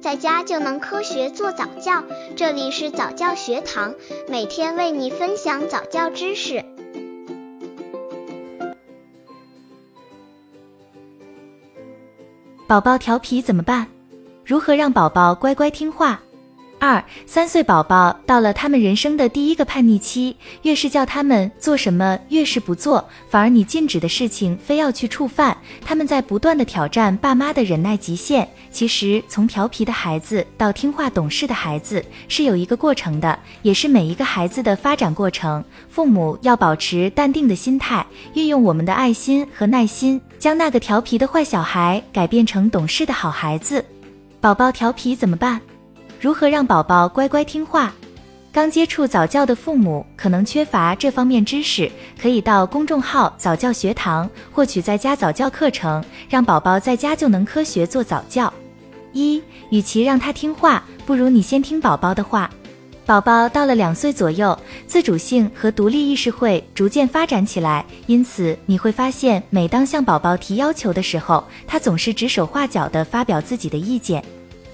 在家就能科学做早教。这里是早教学堂，每天为你分享早教知识。宝宝调皮怎么办？如何让宝宝乖乖听话？二三岁宝宝到了他们人生的第一个叛逆期，越是叫他们做什么，越是不做，反而你禁止的事情非要去触犯。他们在不断的挑战爸妈的忍耐极限。其实，从调皮的孩子到听话懂事的孩子，是有一个过程的，也是每一个孩子的发展过程。父母要保持淡定的心态，运用我们的爱心和耐心，将那个调皮的坏小孩改变成懂事的好孩子。宝宝调皮怎么办？如何让宝宝乖乖听话？刚接触早教的父母可能缺乏这方面知识，可以到公众号早教学堂获取在家早教课程，让宝宝在家就能科学做早教。一，与其让他听话，不如你先听宝宝的话。宝宝到了两岁左右，自主性和独立意识会逐渐发展起来，因此你会发现，每当向宝宝提要求的时候，他总是指手画脚地发表自己的意见。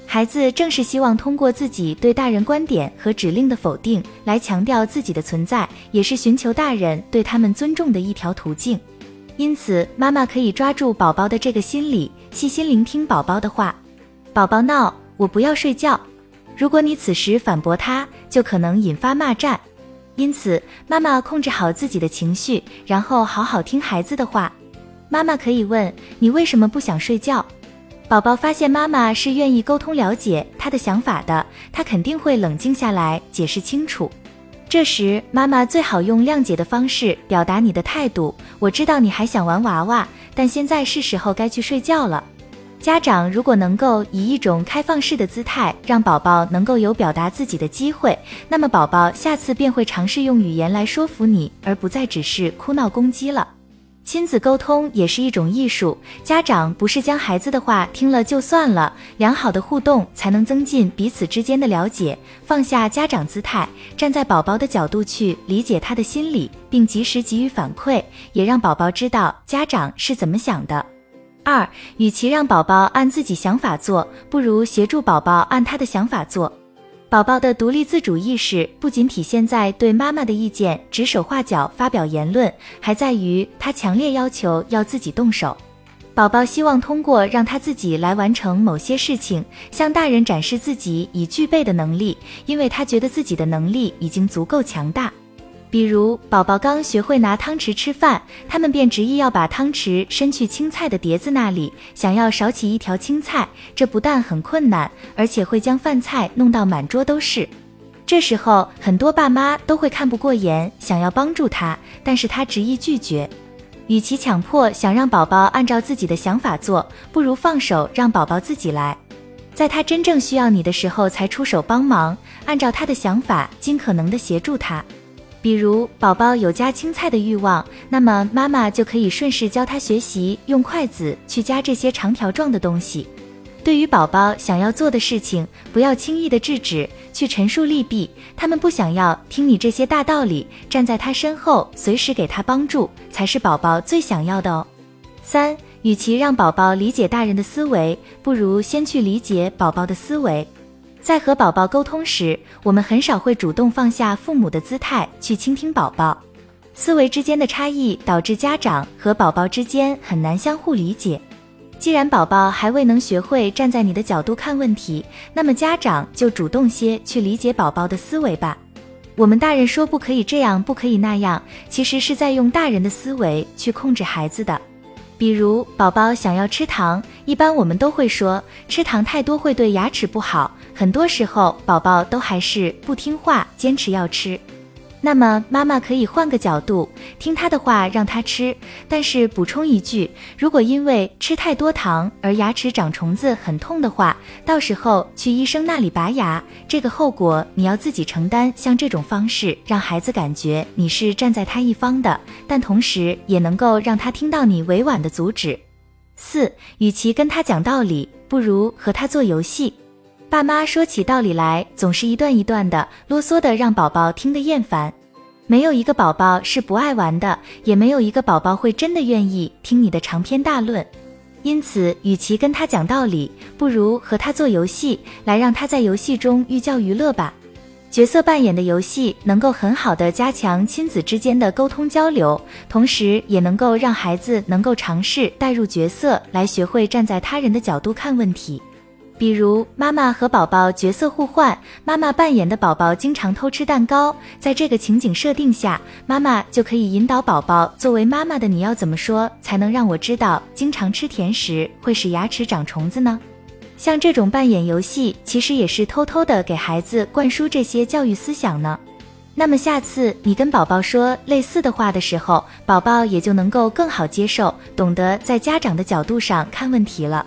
孩子正是希望通过自己对大人观点和指令的否定来强调自己的存在，也是寻求大人对他们尊重的一条途径。因此，妈妈可以抓住宝宝的这个心理，细心聆听宝宝的话。宝宝闹，我不要睡觉。如果你此时反驳他，就可能引发骂战。因此，妈妈控制好自己的情绪，然后好好听孩子的话。妈妈可以问你为什么不想睡觉。宝宝发现妈妈是愿意沟通了解他的想法的，他肯定会冷静下来解释清楚。这时，妈妈最好用谅解的方式表达你的态度。我知道你还想玩娃娃，但现在是时候该去睡觉了。家长如果能够以一种开放式的姿态，让宝宝能够有表达自己的机会，那么宝宝下次便会尝试用语言来说服你，而不再只是哭闹攻击了。亲子沟通也是一种艺术，家长不是将孩子的话听了就算了，良好的互动才能增进彼此之间的了解，放下家长姿态，站在宝宝的角度去理解他的心理，并及时给予反馈，也让宝宝知道家长是怎么想的。二，与其让宝宝按自己想法做，不如协助宝宝按他的想法做。宝宝的独立自主意识不仅体现在对妈妈的意见指手画脚、发表言论，还在于他强烈要求要自己动手。宝宝希望通过让他自己来完成某些事情，向大人展示自己已具备的能力，因为他觉得自己的能力已经足够强大。比如，宝宝刚学会拿汤匙吃饭，他们便执意要把汤匙伸去青菜的碟子那里，想要少起一条青菜。这不但很困难，而且会将饭菜弄到满桌都是。这时候，很多爸妈都会看不过眼，想要帮助他，但是他执意拒绝。与其强迫想让宝宝按照自己的想法做，不如放手让宝宝自己来，在他真正需要你的时候才出手帮忙，按照他的想法，尽可能的协助他。比如宝宝有夹青菜的欲望，那么妈妈就可以顺势教他学习用筷子去夹这些长条状的东西。对于宝宝想要做的事情，不要轻易的制止，去陈述利弊。他们不想要听你这些大道理，站在他身后，随时给他帮助，才是宝宝最想要的哦。三，与其让宝宝理解大人的思维，不如先去理解宝宝的思维。在和宝宝沟通时，我们很少会主动放下父母的姿态去倾听宝宝。思维之间的差异导致家长和宝宝之间很难相互理解。既然宝宝还未能学会站在你的角度看问题，那么家长就主动些去理解宝宝的思维吧。我们大人说不可以这样，不可以那样，其实是在用大人的思维去控制孩子的。比如宝宝想要吃糖，一般我们都会说吃糖太多会对牙齿不好。很多时候宝宝都还是不听话，坚持要吃。那么妈妈可以换个角度，听他的话，让他吃。但是补充一句，如果因为吃太多糖而牙齿长虫子很痛的话，到时候去医生那里拔牙，这个后果你要自己承担。像这种方式，让孩子感觉你是站在他一方的，但同时也能够让他听到你委婉的阻止。四，与其跟他讲道理，不如和他做游戏。爸妈说起道理来，总是一段一段的啰嗦的，让宝宝听得厌烦。没有一个宝宝是不爱玩的，也没有一个宝宝会真的愿意听你的长篇大论。因此，与其跟他讲道理，不如和他做游戏，来让他在游戏中寓教于乐吧。角色扮演的游戏能够很好的加强亲子之间的沟通交流，同时也能够让孩子能够尝试代入角色，来学会站在他人的角度看问题。比如，妈妈和宝宝角色互换，妈妈扮演的宝宝经常偷吃蛋糕，在这个情景设定下，妈妈就可以引导宝宝，作为妈妈的你要怎么说才能让我知道，经常吃甜食会使牙齿长虫子呢？像这种扮演游戏，其实也是偷偷的给孩子灌输这些教育思想呢。那么下次你跟宝宝说类似的话的时候，宝宝也就能够更好接受，懂得在家长的角度上看问题了。